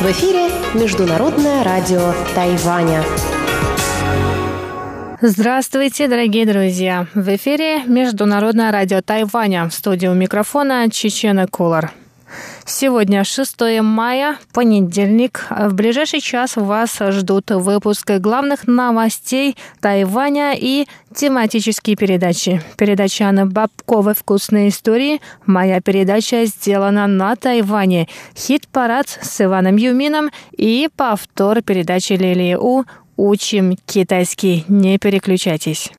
В эфире Международное радио Тайваня. Здравствуйте, дорогие друзья! В эфире Международное радио Тайваня. В студии микрофона Чечена Кулар. Сегодня 6 мая, понедельник. В ближайший час вас ждут выпуски главных новостей Тайваня и тематические передачи. Передача Анны Бабковой «Вкусные истории». Моя передача сделана на Тайване. Хит-парад с Иваном Юмином и повтор передачи Лилии У «Учим китайский». Не переключайтесь.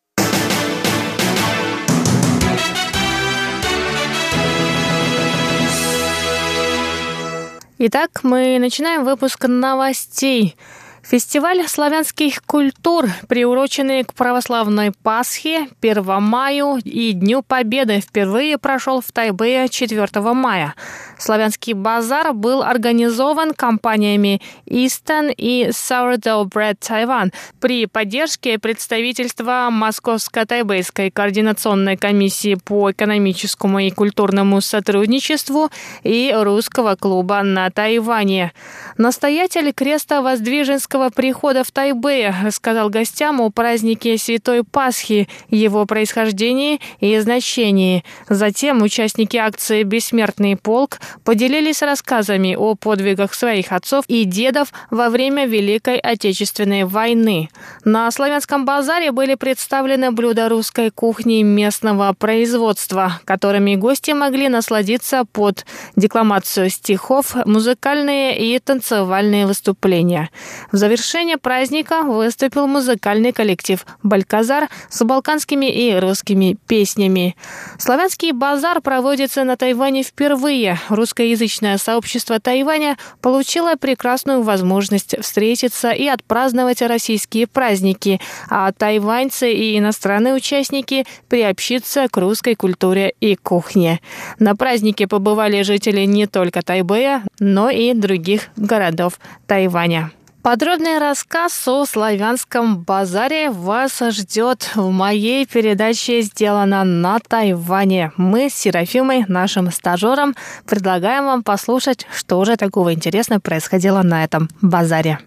Итак, мы начинаем выпуск новостей. Фестиваль славянских культур, приуроченный к православной Пасхе, 1 маю и Дню Победы, впервые прошел в Тайбэе 4 мая. Славянский базар был организован компаниями Easton и Sourdough Bread Taiwan при поддержке представительства Московско-Тайбэйской координационной комиссии по экономическому и культурному сотрудничеству и Русского клуба на Тайване. Настоятель креста Воздвиженского прихода в Тайбэе рассказал гостям о празднике Святой Пасхи, его происхождении и значении. Затем участники акции «Бессмертный полк» поделились рассказами о подвигах своих отцов и дедов во время Великой Отечественной войны. На славянском базаре были представлены блюда русской кухни местного производства, которыми гости могли насладиться под декламацию стихов, музыкальные и танцевальные выступления. В завершение праздника выступил музыкальный коллектив «Бальказар» с балканскими и русскими песнями. Славянский базар проводится на Тайване впервые. Русскоязычное сообщество Тайваня получило прекрасную возможность встретиться и отпраздновать российские праздники, а тайваньцы и иностранные участники приобщиться к русской культуре и кухне. На празднике побывали жители не только Тайбэя, но и других городов Тайваня. Подробный рассказ о славянском базаре вас ждет в моей передаче «Сделано на Тайване». Мы с Серафимой, нашим стажером, предлагаем вам послушать, что же такого интересного происходило на этом базаре.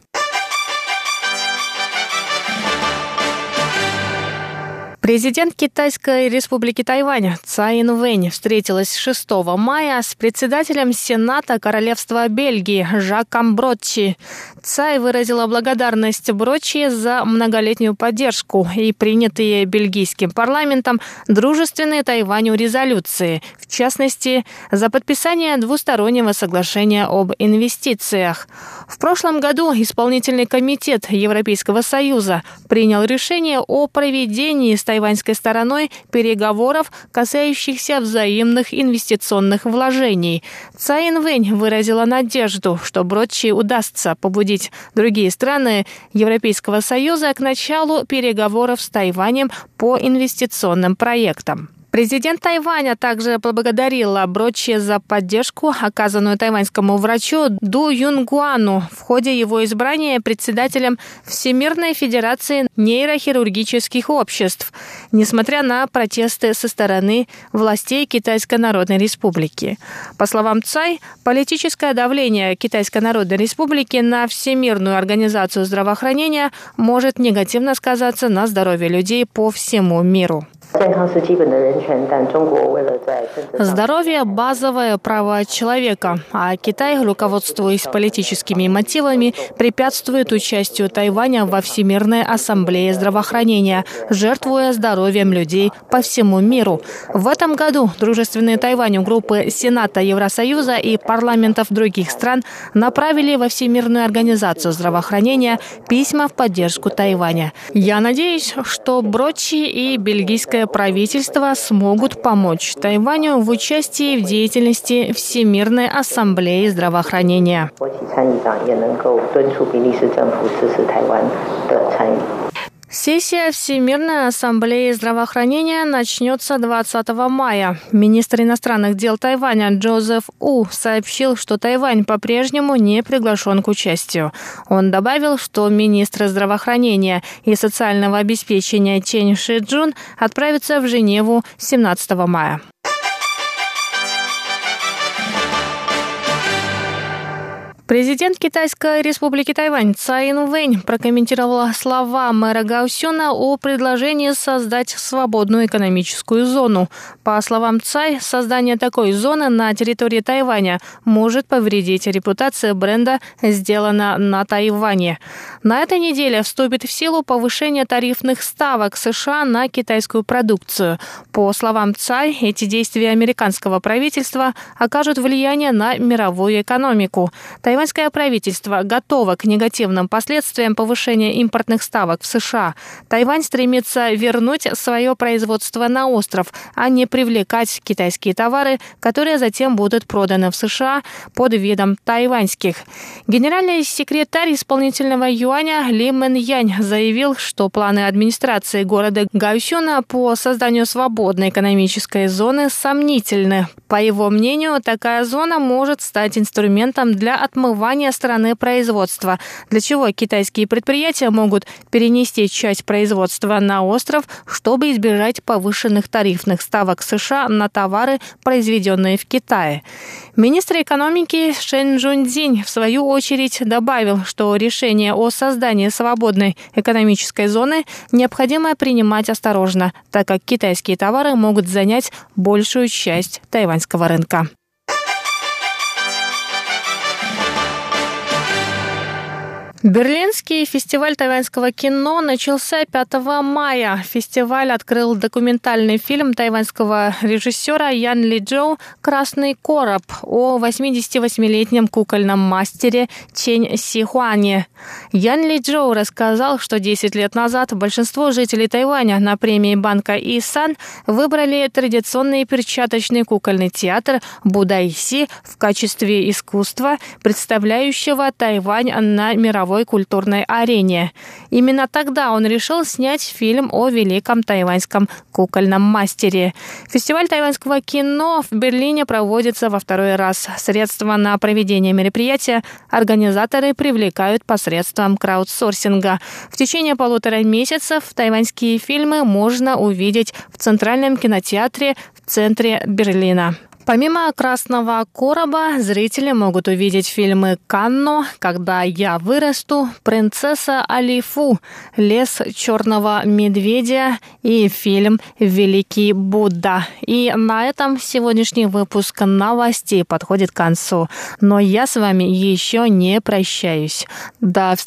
Президент Китайской республики Тайвань Цай Инвэнь встретилась 6 мая с председателем Сената Королевства Бельгии Жаком Бротчи. Цай выразила благодарность Бротчи за многолетнюю поддержку и принятые бельгийским парламентом дружественные Тайваню резолюции, в частности, за подписание двустороннего соглашения об инвестициях. В прошлом году исполнительный комитет Европейского Союза принял решение о проведении с тайваньской стороной переговоров, касающихся взаимных инвестиционных вложений. Цай Инвэнь выразила надежду, что Бродчи удастся побудить другие страны Европейского Союза к началу переговоров с Тайванем по инвестиционным проектам. Президент Тайваня также поблагодарил Брочи за поддержку, оказанную тайваньскому врачу Ду Юнгуану в ходе его избрания председателем Всемирной Федерации нейрохирургических обществ, несмотря на протесты со стороны властей Китайской Народной Республики. По словам Цай, политическое давление Китайской Народной Республики на Всемирную организацию здравоохранения может негативно сказаться на здоровье людей по всему миру. Здоровье – базовое право человека, а Китай, руководствуясь политическими мотивами, препятствует участию Тайваня во Всемирной ассамблее здравоохранения, жертвуя здоровьем людей по всему миру. В этом году дружественные Тайваню группы Сената Евросоюза и парламентов других стран направили во Всемирную организацию здравоохранения письма в поддержку Тайваня. Я надеюсь, что Брочи и бельгийская правительства смогут помочь Тайваню в участии в деятельности Всемирной ассамблеи здравоохранения. Сессия Всемирной ассамблеи здравоохранения начнется 20 мая. Министр иностранных дел Тайваня Джозеф У сообщил, что Тайвань по-прежнему не приглашен к участию. Он добавил, что министр здравоохранения и социального обеспечения Чен Шиджун отправится в Женеву 17 мая. Президент Китайской республики Тайвань Цай Инвэнь прокомментировала слова мэра Гаусюна о предложении создать свободную экономическую зону. По словам Цай, создание такой зоны на территории Тайваня может повредить репутацию бренда «Сделано на Тайване». На этой неделе вступит в силу повышение тарифных ставок США на китайскую продукцию. По словам Цай, эти действия американского правительства окажут влияние на мировую экономику. Тайваньское правительство готово к негативным последствиям повышения импортных ставок в США. Тайвань стремится вернуть свое производство на остров, а не привлекать китайские товары, которые затем будут проданы в США под видом тайваньских. Генеральный секретарь исполнительного юаня Ли Мэн Янь заявил, что планы администрации города Гаусюна по созданию свободной экономической зоны сомнительны. По его мнению, такая зона может стать инструментом для отмывания стороны производства, для чего китайские предприятия могут перенести часть производства на остров, чтобы избежать повышенных тарифных ставок США на товары, произведенные в Китае. Министр экономики Шэн Джунцзинь в свою очередь добавил, что решение о создании свободной экономической зоны необходимо принимать осторожно, так как китайские товары могут занять большую часть тайваньского рынка. Берлинский фестиваль тайваньского кино начался 5 мая. Фестиваль открыл документальный фильм тайваньского режиссера Ян Ли Джоу «Красный короб» о 88-летнем кукольном мастере Чень Сихуане. Ян Ли Джоу рассказал, что 10 лет назад большинство жителей Тайваня на премии банка Исан выбрали традиционный перчаточный кукольный театр Будайси в качестве искусства, представляющего Тайвань на мировой мировой культурной арене. Именно тогда он решил снять фильм о великом тайваньском кукольном мастере. Фестиваль тайваньского кино в Берлине проводится во второй раз. Средства на проведение мероприятия организаторы привлекают посредством краудсорсинга. В течение полутора месяцев тайваньские фильмы можно увидеть в Центральном кинотеатре в центре Берлина. Помимо «Красного короба» зрители могут увидеть фильмы «Канно», «Когда я вырасту», «Принцесса Алифу», «Лес черного медведя» и фильм «Великий Будда». И на этом сегодняшний выпуск новостей подходит к концу. Но я с вами еще не прощаюсь. До встречи